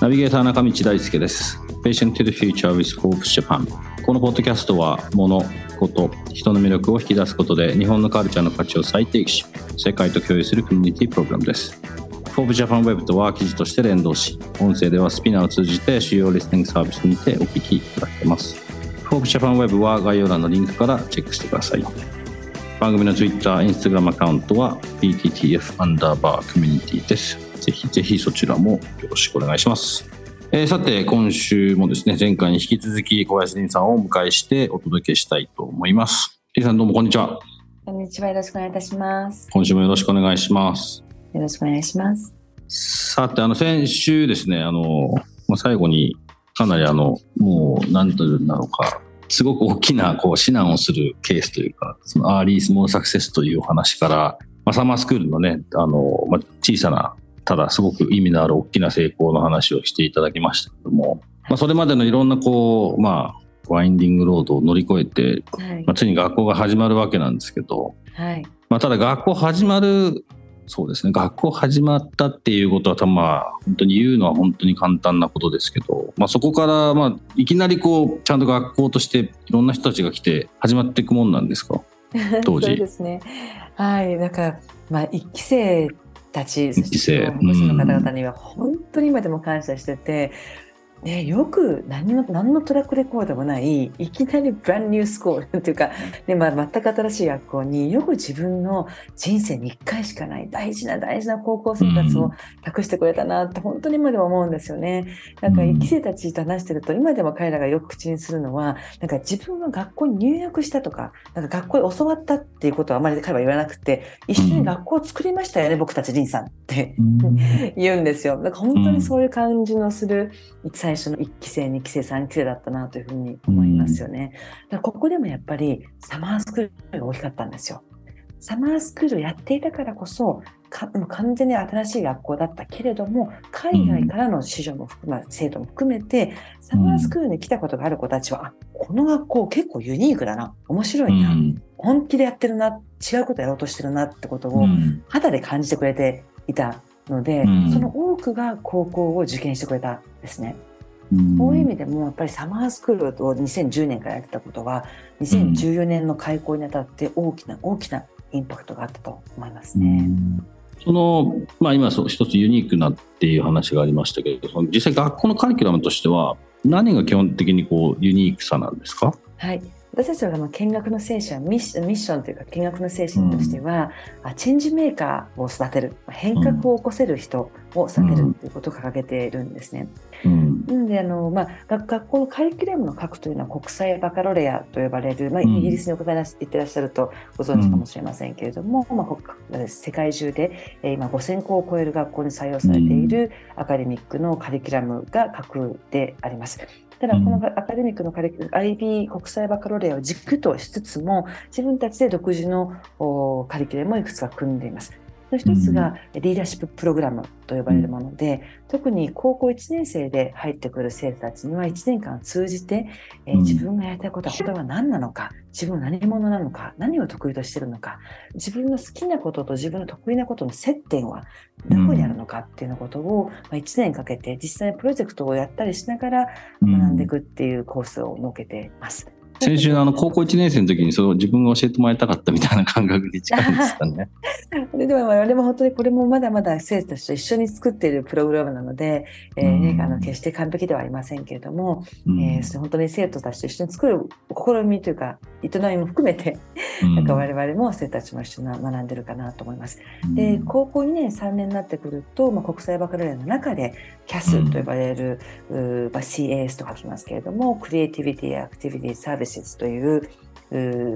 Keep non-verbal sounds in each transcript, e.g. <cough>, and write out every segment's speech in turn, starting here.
ナビゲーター中道大輔です。Patient to the Future with Forbes Japan このポッドキャストは物事人の魅力を引き出すことで日本のカルチャーの価値を再定義し世界と共有するコミュニティプログラムです。Forbes Japan Web とは記事として連動し音声ではスピナーを通じて主要リスニングサービスにてお聞きいただけます。Forbes Japan Web は概要欄のリンクからチェックしてください。番組の Twitter、Instagram アカウントは PTTF アンダーバーコミュニティですぜひぜひそちらもよろしくお願いします。えー、さて、今週もですね、前回に引き続き小林凛さんをお迎えしてお届けしたいと思います。凛さんどうもこんにちは。こんにちは。よろしくお願いいたします。今週もよろしくお願いします。よろしくお願いします。さて、あの、先週ですね、あの、まあ、最後にかなりあの、もう、なんというんだろうか、すごく大きなこう指南をするケースというか、そのアーリースモールサクセスというお話から、まあ、サマースクールのね、あの、まあ、小さなただすごく意味のある大きな成功の話をしていただきましたけども、まあ、それまでのいろんなこう、まあ、ワインディングロードを乗り越えて、はい、まあ、ついに学校が始まるわけなんですけど、はい。まあ、ただ学校始まるそうですね。学校始まったっていうことは多分まあ本当に言うのは本当に簡単なことですけど、まあ、そこからまあいきなりこうちゃんと学校としていろんな人たちが来て始まっていくもんなんですか？<laughs> 当時。そうですね。はい。なんかまあ一期生たち、そして保護者の方々には本当に今でも感謝してて、ね、よく何の何のトラックレコードもないいきなりブランニュースコールっていうか、ねまあ、全く新しい学校によく自分の人生に1回しかない大事な大事な高校生活を託してくれたなって本当に今でも思うんですよね。なんか1期生たちと話してると今でも彼らがよく口にするのはなんか自分は学校に入学したとかなんか学校に教わったっていうことはあまり彼は言わなくて一緒に学校を作りましたよね、僕たちリンさんって <laughs> 言うんですよ。だから本当にそういう感じのする最初の1期生2期生3期生だったなというふうに思いますよね。だからここでもやっぱりサマースクールが大きかったんですよ。サマースクールをやっていたからこそ完全に新しい学校だったけれども海外からの市場も含め、生徒も含めてサマースクールに来たことがある子たちは、この学校結構ユニークだな面白いな、本気でやってるな違うことやろうとしてるなってことを肌で感じてくれていたので、その多くが高校を受験してくれたんですね。そういう意味でもやっぱりサマースクールを2010年からやってたことは2014年の開校にあたって大きな大きなインパクトがあったと思いますね。そのまあ、今そう一つユニークなっていう話がありましたけどその実際学校のカリキュラムとしては何が基本的にこうユニークさなんですか？はい私たちは見学の精神はミッションというか見学の精神としては、うん、チェンジメーカーを育てる。変革を起こせる人を育てるということを掲げているんですね。うん、なのであの、まあ、学校のカリキュラムの核というのは国際バカロレアと呼ばれる、まあ、イギリスにお伺い行ってらっしゃるとご存知かもしれませんけれども、うん、まあ、世界中で今5000校を超える学校に採用されているアカデミックのカリキュラムが核であります。ただ、このアカデミックのカリキュラム、IB 国際バカロレアを軸としつつも、自分たちで独自のカリキュラムをいくつか組んでいます。の一つがリーダーシッププログラムと呼ばれるもので、特に高校1年生で入ってくる生徒たちには1年間通じて、えー、自分がやりたいことは本当は何なのか自分は何者なのか何を得意としているのか自分の好きなことと自分の得意なことの接点はどこにあるのかっていうことを、ま1年かけて実際にプロジェクトをやったりしながら学んでいくっていうコースを設けています。先週のあの高校1年生の時にそれを自分が教えてもらいたかったみたいな感覚に近いですかね。<laughs> でも我々も本当にこれもまだまだ生徒たちと一緒に作っているプログラムなので、えーね、あの決して完璧ではありませんけれども、うん、えー、本当に生徒たちと一緒に作る試みというか営みも含めて、うん、なんか我々も生徒たちも一緒に学んでるかなと思います。うん、で高校2年3年になってくると、まあ、国際バカロレアの中で CAS と呼ばれる、うん、まあ、CAS と書きますけれどもクリエイティビティ・アクティビティ・サービスという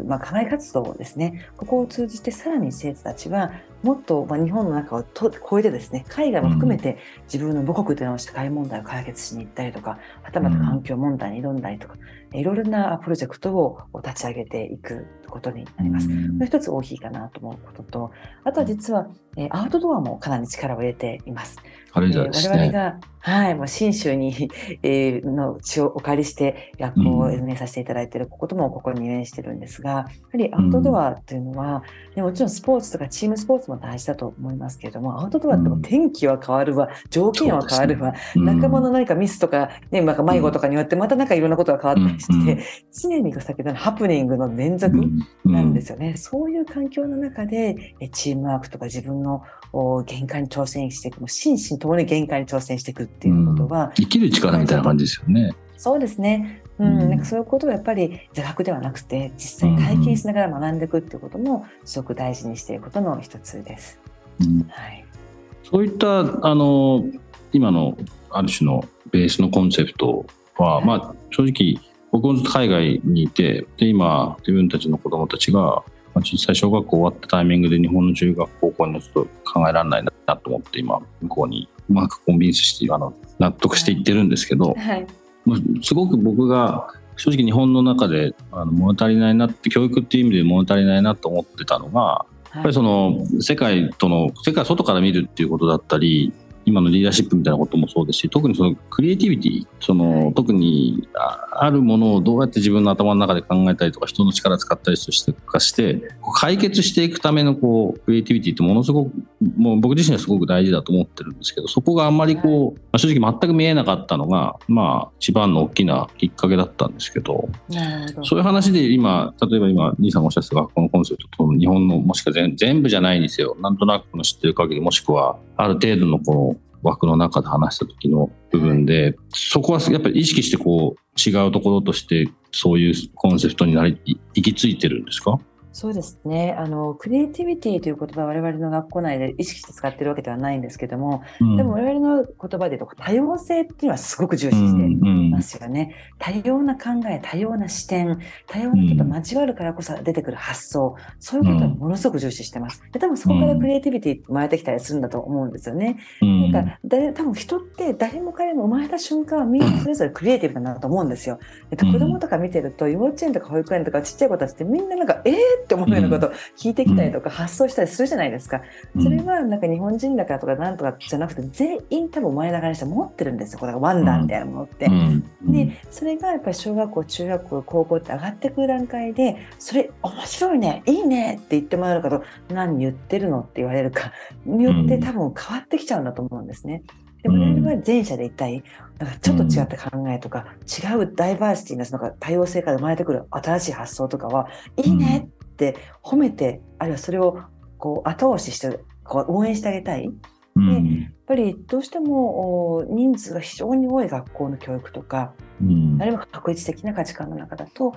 まあ、課外活動ですね。ここを通じてさらに生徒たちはもっと、まあ、日本の中をと超えてですね海外も含めて自分の母国での社会問題を解決しに行ったりとかはたまた環境問題に挑んだりとか、いろいろなプロジェクトを立ち上げていくことになります。これ一つ大きいかなと思うこととあとは実は、えアウトドアもかなり力を入れています。軽井沢ですね。我々が、はい、もう信州に、えー、の地をお借りして学校を運営させていただいていることもここに面してるんですが、やはりアウトドアというのは、うん、もちろんスポーツとかチームスポーツも大事だと思いますけれども、アウトドアっても天気は変わるわ、条件は変わるわ、ねうん、仲間の何かミスとか、ね、なんか迷子とかによってまたなんかいろんなことが変わったりして、常に先ほどのハプニングの連続なんですよね。そういう環境の中で、チームワークとか自分の限界に挑戦していく、心身ともに限界に挑戦していくっていうことは、うん、生きる力みたいな感じですよね。そうですね。うん、なんかそういうことをやっぱり座学ではなくて実際に体験しながら学んでいくっていうこともすごく大事にしていることの一つです。うん、はい、そういったあの今のある種のベースのコンセプトは、はい、まあ正直僕もずっと海外にいてで今自分たちの子どもたちがまあ、実際小学校終わったタイミングで日本の中学高校にちょっと考えられないなと思って今向こうにうまくコンビンスしてあの納得していってるんですけど、はい、すごく僕が正直日本の中であの物足りないなって教育っていう意味で物足りないなと思ってたのがやっぱりその世界との世界外から見るっていうことだったり今のリーダーシップみたいなこともそうですし特にそのクリエイティビティその、はい、特にあるものをどうやって自分の頭の中で考えたりとか人の力使ったりしてかして解決していくためのこうクリエイティビティってものすごくもう僕自身はすごく大事だと思ってるんですけどそこがあんまりこう、まあ、正直全く見えなかったのがまあ一番の大きなきっかけだったんですけどそういう話で今例えば今兄さんがおっしゃってた学校のコンセプトと日本のもしくは全部じゃないんですよなんとなくの知ってる限りもしくはある程度のこの枠の中で話した時の部分で、そこはやっぱり意識してこう違うところとしてそういうコンセプトになり行き着いてるんですか？そうですね。あのクリエイティビティという言葉は我々の学校内で意識して使ってるわけではないんですけども、うん、でも我々の言葉で言うと多様性っていうのはすごく重視してますよね、うん。うん、多様な考え多様な視点多様な人と交わるからこそ出てくる発想、そういうことはものすごく重視してます。で多分そこからクリエイティビティ生まれてきたりするんだと思うんですよね、なんか誰多分人って誰も彼も生まれた瞬間はみん。なそれぞれクリエイティブだなと思うんですよ。で子供とか見てると幼稚園とか保育園とかちっちゃい子たちってみんななんかえーって思うようなこと聞いてきたりとか発想したりするじゃないですか。それはなんか日本人だからとかなんとかじゃなくて全員多分前ながらにして持ってるんですよ。これがワンダーみたいなものって。で、それがやっぱり小学校、中学校、高校って上がってくる段階で、それ面白いね、いいねって言ってもらえるかと、何言ってるのって言われるかによって多分変わってきちゃうんだと思うんですね。でも我々は前者でいたい、なんかちょっと違った考えとか、違うダイバーシティなその多様性から生まれてくる新しい発想とかは、いいねって褒めてあるいはそれをこう後押ししてこう応援してあげたい。でやっぱりどうしても人数が非常に多い学校の教育とか、うん、あるいは確実的な価値観の中だと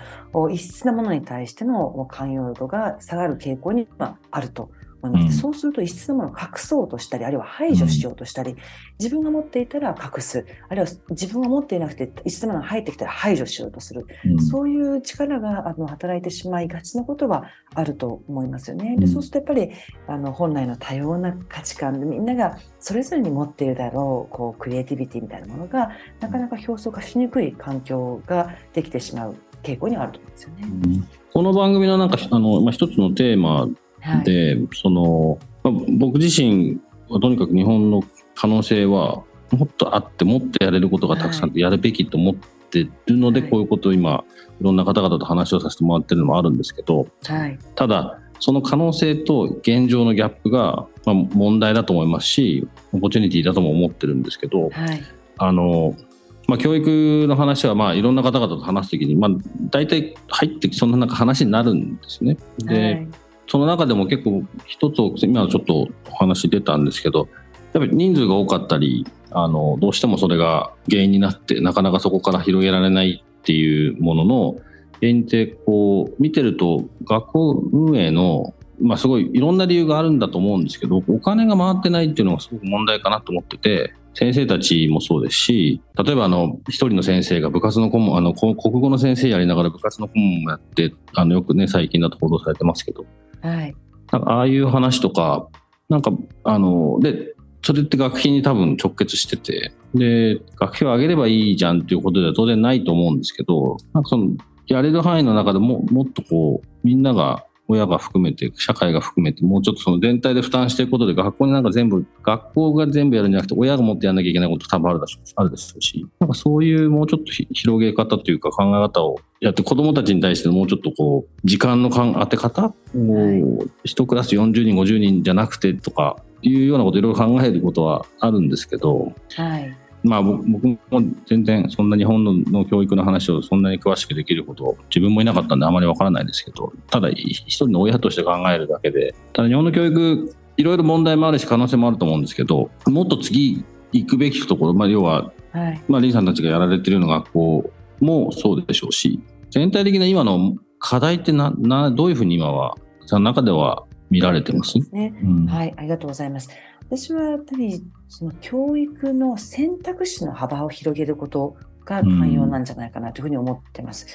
異質なものに対しての寛容度が下がる傾向にあると思います、うん、そうすると異質なものを隠そうとしたりあるいは排除しようとしたり、うん、自分が持っていたら隠す。あるいは自分が持っていなくて異質なものが入ってきたら排除しようとする、うん、そういう力があの働いてしまいがちなことはあると思いますよね。でそうするとやっぱりあの本来の多様な価値観でみんながそれぞれに持っているだろうこうクリエイティビティみたいなものがなかなか表層化しにくい環境ができてしまう傾向にあると思うんですよね。この番組のなんかあの、まあ、一つのテーマで、はい、その、まあ、僕自身はとにかく日本の可能性はもっとあってもっとやれることがたくさんやるべきと思ってるので、はい、こういうことを今いろんな方々と話をさせてもらってるのもあるんですけど、はい、ただその可能性と現状のギャップが、まあ、問題だと思いますしオポチュニティだとも思ってるんですけど、あのまあ、教育の話はまあいろんな方々と話すときに、まあ、大体入ってそんななんか話になるんですね。で、その中でも結構一つ今ちょっとお話出たんですけどやっぱり人数が多かったりあのどうしてもそれが原因になってなかなかそこから広げられないっていうものの原因ってこう見てると学校運営のまあすごいいろんな理由があるんだと思うんですけどお金が回ってないっていうのがすごく問題かなと思ってて先生たちもそうですし、例えばあの、一人の先生が部活の顧問、あの、国語の先生やりながら部活の顧問もやって、あの、よくね、最近だと報道されてますけど、はい。なんかああいう話とか、なんか、あの、で、それって学費に多分直結してて、で、学費を上げればいいじゃんっていうことでは当然ないと思うんですけど、なんかその、やれる範囲の中でももっとこう、みんなが親が含めて、社会が含めて、もうちょっとその全体で負担していくことで、学校になんか全部、学校が全部やるんじゃなくて、親がもってやんなきゃいけないこと多分あるでしょうあるでしょうし、なんかそういうもうちょっと広げ方というか考え方をやって、子供たちに対してもうちょっとこう、時間の当て方を、一クラス40人、50人じゃなくてとか、いうようなこといろいろ考えることはあるんですけど、はい。まあ、僕も全然そんな日本の教育の話をそんなに詳しくできるほど自分もいなかったんであまりわからないですけどただ一人の親として考えるだけでただ日本の教育いろいろ問題もあるし可能性もあると思うんですけどもっと次行くべきところ、まあ、要は、はい、まあ、リンさんたちがやられてるような学校もそうでしょうし全体的な今の課題ってななどういうふうに今はその中では見られてます、ね、うん、はいありがとうございます。私はやっぱりその教育の選択肢の幅を広げることが寛容なんじゃないかなというふうに思ってます。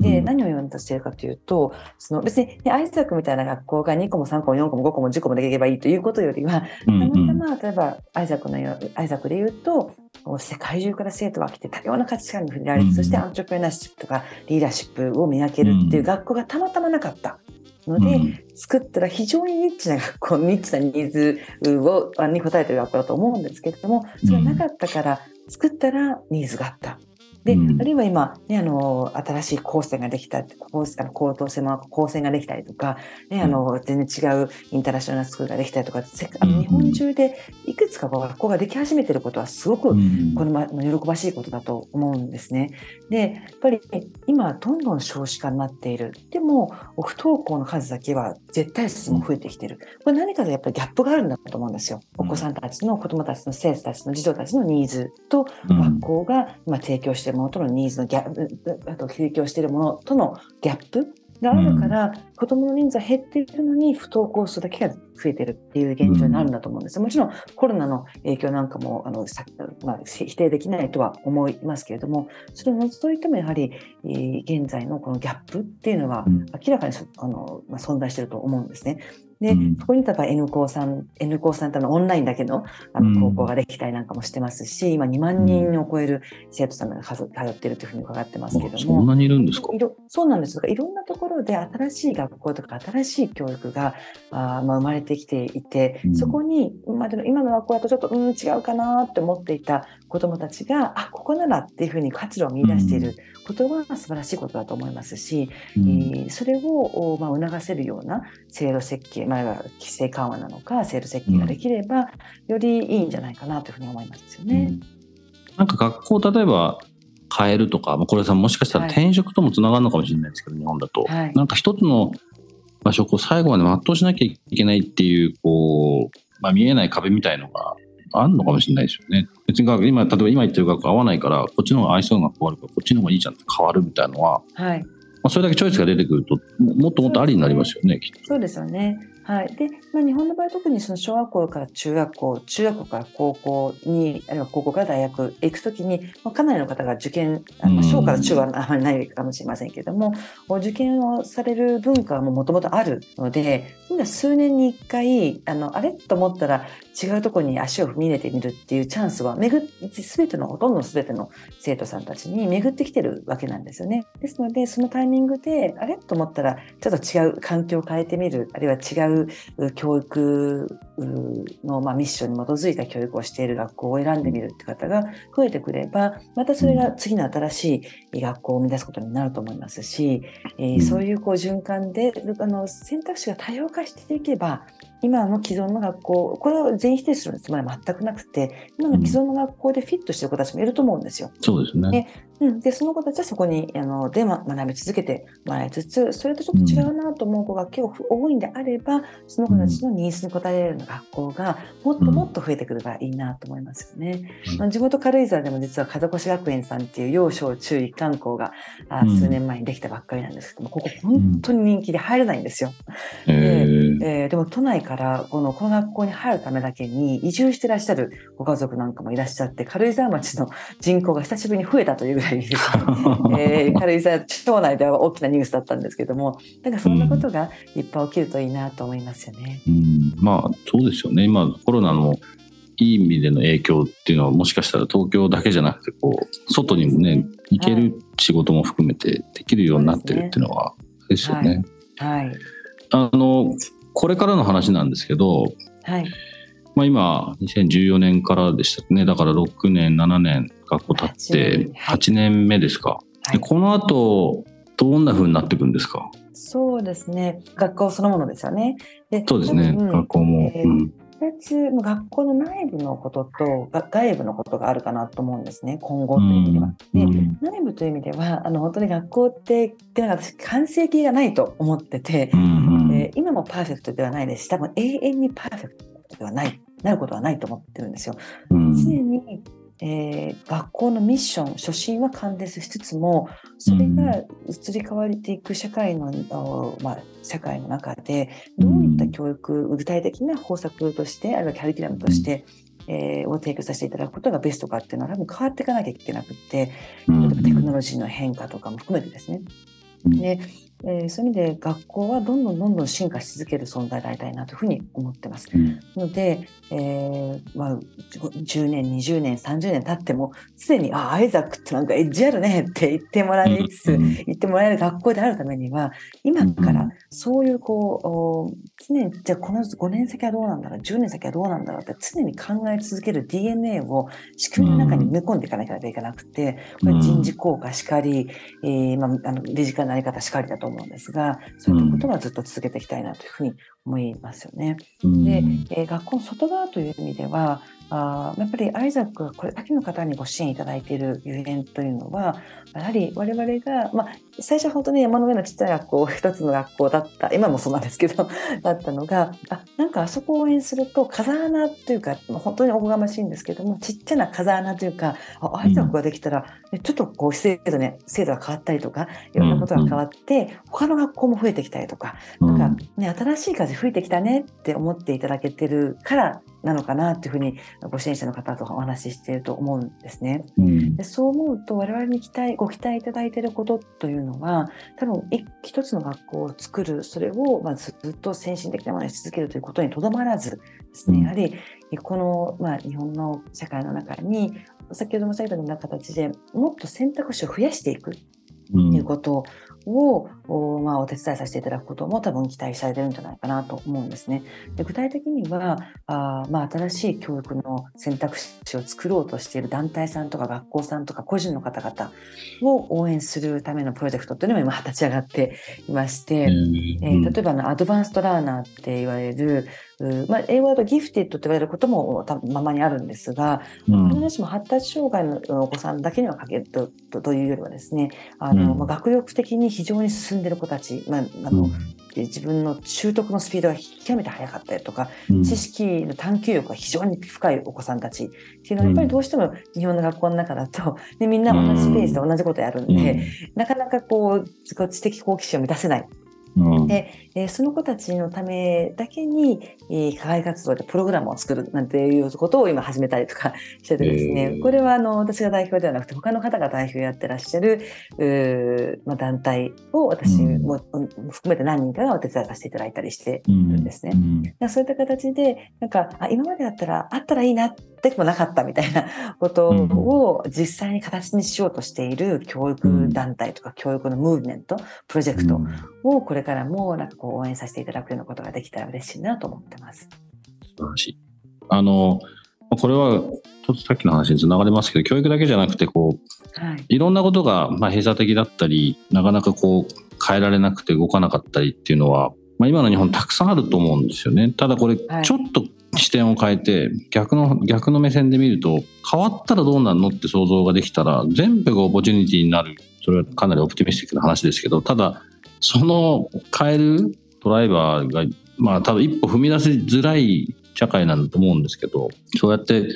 で、何を言わしているかというと、その別に、ね、アイザックみたいな学校が2個も3個も4個も5個も10個もできればいいということよりは、たまたま、例えばアイザックのアイザックで言うと、世界中から生徒が来て多様な価値観に触れられて、そしてアントレプレナーシップとかリーダーシップを磨けるっていう学校がたまたまなかった。ので、うん、作ったら非常にニッチな学校ニッチなニーズをに応えてる学校だと思うんですけれどもそれはなかったから作ったらニーズがあった。で、うん、あるいは今、ね、あの新しい高専ができた高高等専門高専ができたりとか、ね、あの全然違うインターナショナルスクールができたりとかあの日本中でいくつか学校ができ始めてることはすごくこれも喜ばしいことだと思うんですね。でやっぱり今どんどん少子化になっている。でも不登校の数だけは絶対数も増えてきてる。これ何かでやっぱりギャップがあるんだと思うんですよ。お子さんたちの子どもたちの生徒たちの児童たちのニーズと学校が今提供してものとのニーズのギャップあと提供しているものとのギャップがあるから、うん、子どもの人数は減っているのに不登校数だけが増えてるっていう現状になるんだと思うんです、うん、もちろんコロナの影響なんかもあのまあ、否定できないとは思いますけれどもそれを除いてもやはり、えー、現在のこのギャップっていうのは明らかにあの、まあ、存在していると思うんですね。で、うん、そこに例えば N 高さん、N 高さんとのオンラインだけのあの高校ができたりなんかもしてますし、うん、今2万人を超える生徒さんが通ってるというふうに伺ってますけども。そんなにいるんですか？そうなんです。いろんなところで新しい学校とか新しい教育があ、まあ、生まれてきていて、そこに今の今の学校だとちょっと、うん、違うかなって思っていた子どもたちが、あ、ここならっていうふうに活路を見出していることは素晴らしいことだと思いますし、うん、えー、それを、まあ、促せるような制度設計、まあ、規制緩和なのか制度設計ができれば、よりいいんじゃないかなというふうに思いますよね。うん、なんか学校例えば変えるとか、これさもしかしたら転職ともつながるのかもしれないですけど、はい、日本だと、はい、なんか一つの場所を最後まで全うしなきゃいけないっていうこう、まあ、見えない壁みたいのがあるのかもしれないですよね。別に今例えば今言ってる学校合わないからこっちの方が合いそうな学校あるからこっちの方がいいじゃんって変わるみたいなのは、はい、まあ、それだけチョイスが出てくるともっともっとありになりますよね。そうですよね。はい。で、まあ、日本の場合特にその小学校から中学校、中学校から高校に、あるいは高校から大学へ行くときに、まあ、かなりの方が受験、あの小から中はあまりないかもしれませんけれども、受験をされる文化ももともとあるので、今数年に一回、あの、あれ？と思ったら違うところに足を踏み入れてみるっていうチャンスは、巡ってすべての、ほとんどすべての生徒さんたちに巡ってきてるわけなんですよね。ですので、そのタイミングで、あれ？と思ったら、ちょっと違う環境を変えてみる、あるいは違う教育の、まあ、ミッションに基づいた教育をしている学校を選んでみるって方が増えてくればまたそれが次の新しい学校を生み出すことになると思いますし、えー、そういうこう循環であの選択肢が多様化していけば今の既存の学校これを全否定するつもりは全くなくて今の既存の学校でフィットしてる子たちもいると思うんですよ。そうですね。うん、でその子たちはそこにあので、ま、学び続けてもらいつつそれとちょっと違うなと思う子が結構多いんであればその子たちのニーズに応えられるような学校がもっともっと増えてくればいいなと思いますよね。うん、地元軽井沢でも実は風越学園さんっていう幼少中一貫校が、あ数年前にできたばっかりなんですけどもここ本当に人気で入れないんですよ。でえー、でも都内からこのこの学校に入るためだけに移住してらっしゃるご家族なんかもいらっしゃって軽井沢町の人口が久しぶりに増えたというぐらい <laughs> えー、軽井沢町内では大きなニュースだったんですけどもなんかそんなことがいっぱい起きるといいなと思いますよね。うん、まあそうですよね。今コロナのいい意味での影響っていうのはもしかしたら東京だけじゃなくてこう外にもね行ける仕事も含めてできるようになってるっていうのはですよね。はい、はい、あのこれからの話なんですけど、はい。まあ、今2014年からでしたね。だから6年7年学校経って8年目ですか、はい、この後どんな風になっていくんですか？そうですね。学校そのものですよね。でそうですね、学校も、えー、うん。つ学校の内部のことと外部のことがあるかなと思うんですね。今後という意味では。で、内部という意味ではあの本当に学校ってなんか私完成形がないと思ってて、うんえー、今もパーフェクトではないです。し多分永遠にパーフェクトではない。なることはないと思ってるんですよ。常にえー、学校のミッション初心は貫徹しつつもそれが移り変わっていく社会の、まあ、社会の中でどういった教育、具体的な方策としてあるいはキャリキュラムとして、えー、を提供させていただくことがベストかっていうのは多分変わっていかなきゃいけなくって例えばテクノロジーの変化とかも含めてですね。でえー、そういう意味で学校はどんどんどんどん進化し続ける存在でありたいなというふうに思ってます。うん、ので、えーまあ、10年20年30年経っても常に「あアイザックってなんかエッジあるね」って言ってもらいつつ、うん、言ってもらえる学校であるためには今からそういうこう常にじゃあこの5年先はどうなんだろう10年先はどうなんだろうって常に考え続ける DNA を仕組みの中に埋め込んでいかなきゃいけなくてこれ人事効果しかり、えーまあ、あの理事会の在り方しかりだと思うんですが、そういったことはずっと続けていきたいなというふうに思いますよね。で、えー、学校の外側という意味では、あやっぱりアイザックがこれだけの方にご支援いただいているゆえんというのはやはり我々が、まあ、最初は本当に山の上のちっちゃい学校一つの学校だった今もそうなんですけど <laughs> だったのがあなんかあそこを応援すると風穴というか本当におこがましいんですけどもちっちゃな風穴というかアイザックができたら、ちょっとこう制度,、ね、制度が変わったりとかいろんなことが変わって、他の学校も増えてきたりとか,、なんかね、新しい風吹いてきたねって思っていただけてるからなのかなというふうにご支援者の方とお話ししていると思うんですね。うん、でそう思うと我々に期待ご期待いただいていることというのは多分一つの学校を作るそれをまあずっと先進的なものにし続けるということにとどまらずですね、やはりこの、まあ、日本の社会の中に先ほども申し上げたような形でもっと選択肢を増やしていくということを、うん、まあ、お手伝いさせていただくことも多分期待されてるんじゃないかなと思うんですね。で具体的にはあ、まあ、新しい教育の選択肢を作ろうとしている団体さんとか学校さんとか個人の方々を応援するためのプロジェクトというのも今立ち上がっていまして、うん、えー、例えばのアドバンストラーナーって言われるまあ、英語だとギフティッドと言われることもままにあるんですが、必ずしも発達障害のお子さんだけにはかけるとというよりはですねあの、うん、まあ、学力的に非常に進んでいる子たち、まあ、あの、うん、自分の習得のスピードが極めて速かったりとか、うん、知識の探求力が非常に深いお子さんたちっていうのはやっぱりどうしても日本の学校の中だと、でみんな同じペースで同じことやるんで、なかなかこう知的好奇心を満たせない。うん、で、えー、その子たちのためだけに、えー、課外活動でプログラムを作るなんていうことを今始めたりとかしててですね、えー、これはあの私が代表ではなくて他の方が代表やってらっしゃるう、まあ、団体を私も、うん、含めて何人かがお手伝いさせていただいたりしてるんですね。うん、そういった形でなんかあ今までだったらあったらいいなってもなかったみたいなことを実際に形にしようとしている教育団体とか教育のムーブメントプロジェクトをこれからもなんかこう応援させていただくようなことができたら嬉しいなと思ってます。素晴らしい。あの、これはちょっとさっきの話につながりますけど、教育だけじゃなくて、こう、はい、いろんなことが、まあ、閉鎖的だったり、なかなかこう、変えられなくて動かなかったりっていうのは、まあ、今の日本たくさんあると思うんですよね。ただこれ、ちょっと視点を変えて、逆の、逆の目線で見ると、変わったらどうなるのって想像ができたら、全部がオポチュニティになる。それはかなりオプティミスティックな話ですけど、ただ、その変えるドライバーが、まあ多分一歩踏み出しづらい社会なんだと思うんですけど、そうやって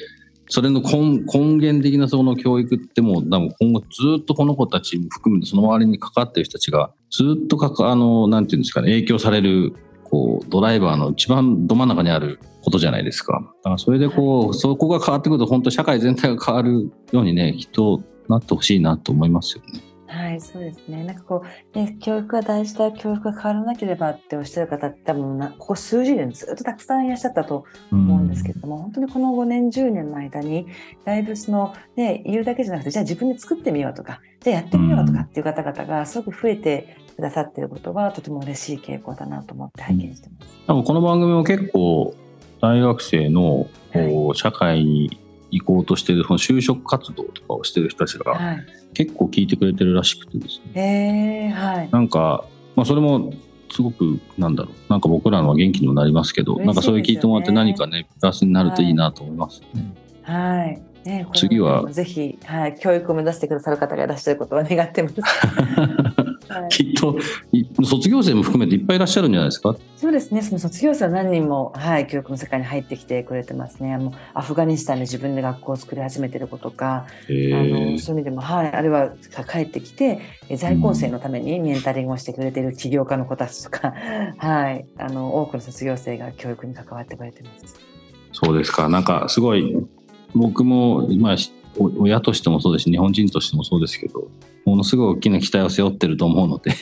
それの根源的なその教育ってもう多分今後ずっとこの子たち含めてその周りに関わってる人たちがずっとかかあのなんていうんですかね影響されるこうドライバーの一番ど真ん中にあることじゃないですか。だからそれでこう、そこが変わってくると本当社会全体が変わるようにね、きっとなってほしいなと思いますよね。はい、そうですね。なんかこう、ね、教育が大事だ、教育が変わらなければっておっしゃる方って多分な、ここ数十年ずっとたくさんいらっしゃったと思うんですけれども、本当にこの5年、10年の間に、だいぶその、ね、言うだけじゃなくて、じゃあ自分で作ってみようとか、じゃあやってみようとかっていう方々がすごく増えてくださっていることは、とても嬉しい傾向だなと思って拝見してます。多分この番組も結構、大学生のこう社会に行こうとしてるその就職活動とかをしてる人たちが結構聞いてくれてるらしくてですね。はい、はい、なんか、まあ、それもすごくなんだろうなんか僕らのは元気にもなりますけど、ね、なんかそういう聞いてもらって何かねプラスになるといいなと思いますね。はい、はいね、次はぜひ、はい、教育を目指してくださる方がいらっしゃることは願ってます。<laughs> きっと卒業生も含めていっぱいいらっしゃるんじゃないですか？そうですね。その卒業生は何人も、はい、教育の世界に入ってきてくれてますね。もうアフガニスタンで自分で学校を作り始めてる子とかあのそういう意味でも、はい、あるいは帰ってきて在校生のためにメンタリングをしてくれてる起業家の子たちとか、<laughs> はい、あの多くの卒業生が教育に関わってくれてます。そうですか。なんかすごい僕も、まあ、親としてもそうですし日本人としてもそうですけどものすごい大きな期待を背負ってると思うので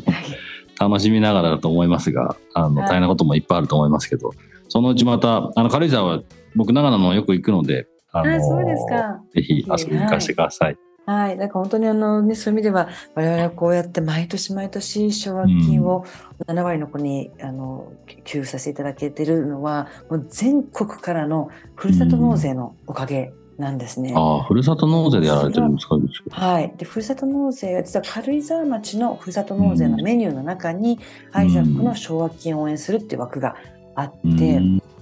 <laughs> 楽しみながらだと思いますがあの大変なこともいっぱいあると思いますけど、そのうちまたあの軽井沢は僕長野もよく行くのであのそうですか。ぜひ遊びに行かせてください。はい、なんか本当にあの、ね、そういう意味では我々はこうやって毎年毎年奨学金を7割の子に、あの給付させていただけてるのはもう全国からのふるさと納税のおかげなんですね。ああ、ふるさと納税でやられてるんですか？はい。で、ふるさと納税は実は軽井沢町のふるさと納税のメニューの中に、アイザックの奨学金を応援するっていう枠があって、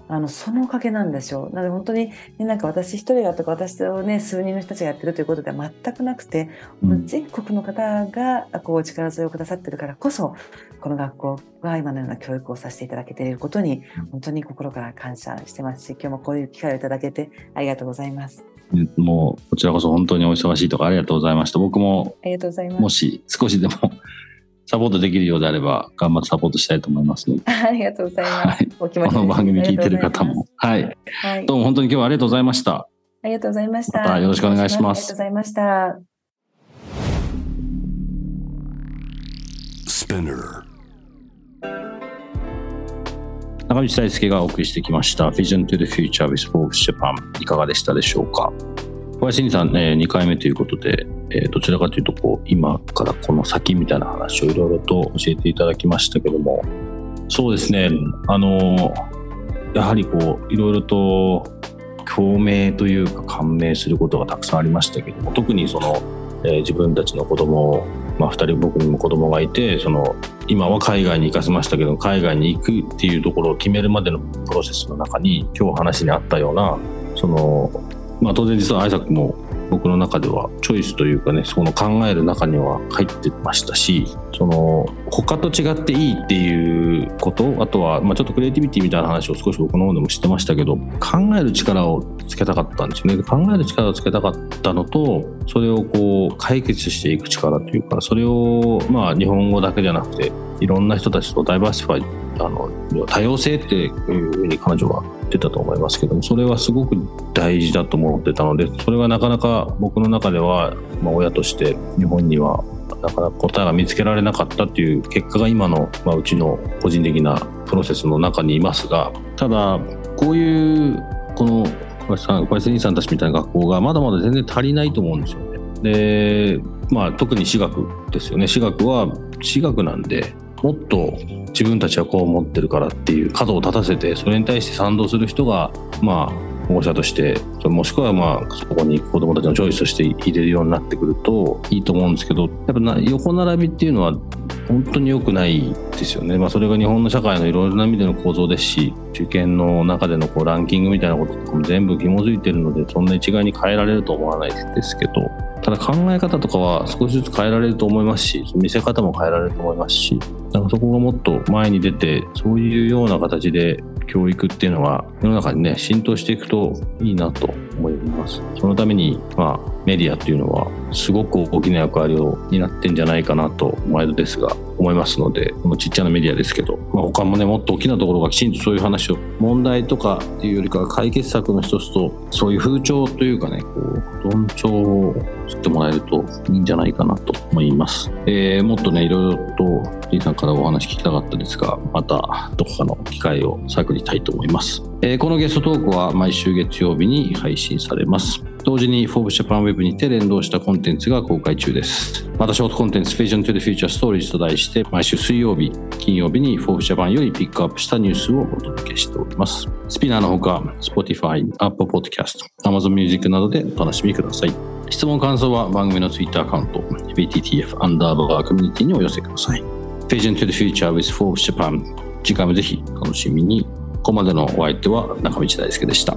あのそのおかげなんですよ。なので本当に、ね、なんか私一人がとか私とね数人の人たちがやってるということでは全くなくて、うん、全国の方がこう力添えをくださってるからこそこの学校が今のような教育をさせていただけていることに本当に心から感謝してますし今日もこういう機会をいただけてありがとうございます。もうこちらこそ本当にお忙しいとかありがとうございました。僕もありがとうございます。もし少しでもサポートできるようであれば、頑張ってサポートしたいと思いますので。ありがとうございます。はい、お気持ちこの番組聞いてる方も。はい、はい。どうも本当に今日はありがとうございました。ありがとうございました。またよろしくお願いします。ありがとうございました。中道大輔がお送りしてきました。Vision to the Future with Forbes Japan いかがでしたでしょうか？小林さん、ね、2回目ということで、えー、どちらかというとこう今からこの先みたいな話をいろいろと教えていただきましたけども。そうですね。あのやはりこういろいろと共鳴というか感銘することがたくさんありましたけども特にその、えー、自分たちの子供まあ、2人僕にも子供がいてその今は海外に行かせましたけど海外に行くっていうところを決めるまでのプロセスの中に今日話にあったようなそのまあ、当然実は愛作も僕の中ではチョイスというかねその考える中には入ってましたしその他と違っていいっていうことあとは、まあ、ちょっとクリエイティビティみたいな話を少し僕の方でも知ってましたけど考える力をつけたかったんですよね。考える力をつけたかったのとそれをこう解決していく力というかそれをまあ日本語だけじゃなくていろんな人たちとダイバーシファイあの多様性っていうふうに彼女は言ってたと思いますけどもそれはすごく大事だと思ってたのでそれがなかなか僕の中では、まあ、親として日本にはなかなか答えが見つけられなかったっていう結果が今の、まあ、うちの個人的なプロセスの中にいますがただこういうこの小林さん小林さんたちみたいな学校がまだまだ全然足りないと思うんですよね。でまあ特に私学ですよね私学は私学なんでもっと自分たちはこう思ってるからっていう角を立たせてそれに対して賛同する人がまあ保護者としてもしくはまあそこに子どもたちのチョイスとして入れるようになってくるといいと思うんですけどやっぱな横並びっていうのは本当に良くないですよね、まあ、それが日本の社会のいろいろな意味での構造ですし受験の中でのこうランキングみたいなこととかも全部紐づいてるのでそんな一概に変えられると思わないですけどただ考え方とかは少しずつ変えられると思いますし見せ方も変えられると思いますしなんかそこがもっと前に出てそういうような形で教育っていうのが世の中にね浸透していくといいなと思います。そのために、まあ、メディアっていうのはすごく大きな役割を担ってんじゃないかなと毎度ですが思いますのでこのちっちゃなメディアですけど、まあ、他もねもっと大きなところがきちんとそういう話を問題とかっていうよりか解決策の一つとそういう風潮というかねこう論調を作ってもらえるといいんじゃないかなと思います、えー、もっとねいろいろと T さんからお話聞きたかったですがまたどこかの機会を探りたいと思います、えー、このゲストトークは毎週月曜日に配信されます同時に Forbes Japan Web にて連動したコンテンツが公開中です。またショートコンテンツ Vision to the Future Stories と題して毎週水曜日、金曜日に Forbes Japan よりピックアップしたニュースをお届けしております。スピナーのほか Spotify、Apple Podcast、Amazon Music などでお楽しみください。質問感想は番組の Twitter アカウント BTTF アンダーバーコミュニティにお寄せください。Vision to the Future with Forbes Japan 次回もぜひ楽しみに。ここまでのお相手は中道大輔でした。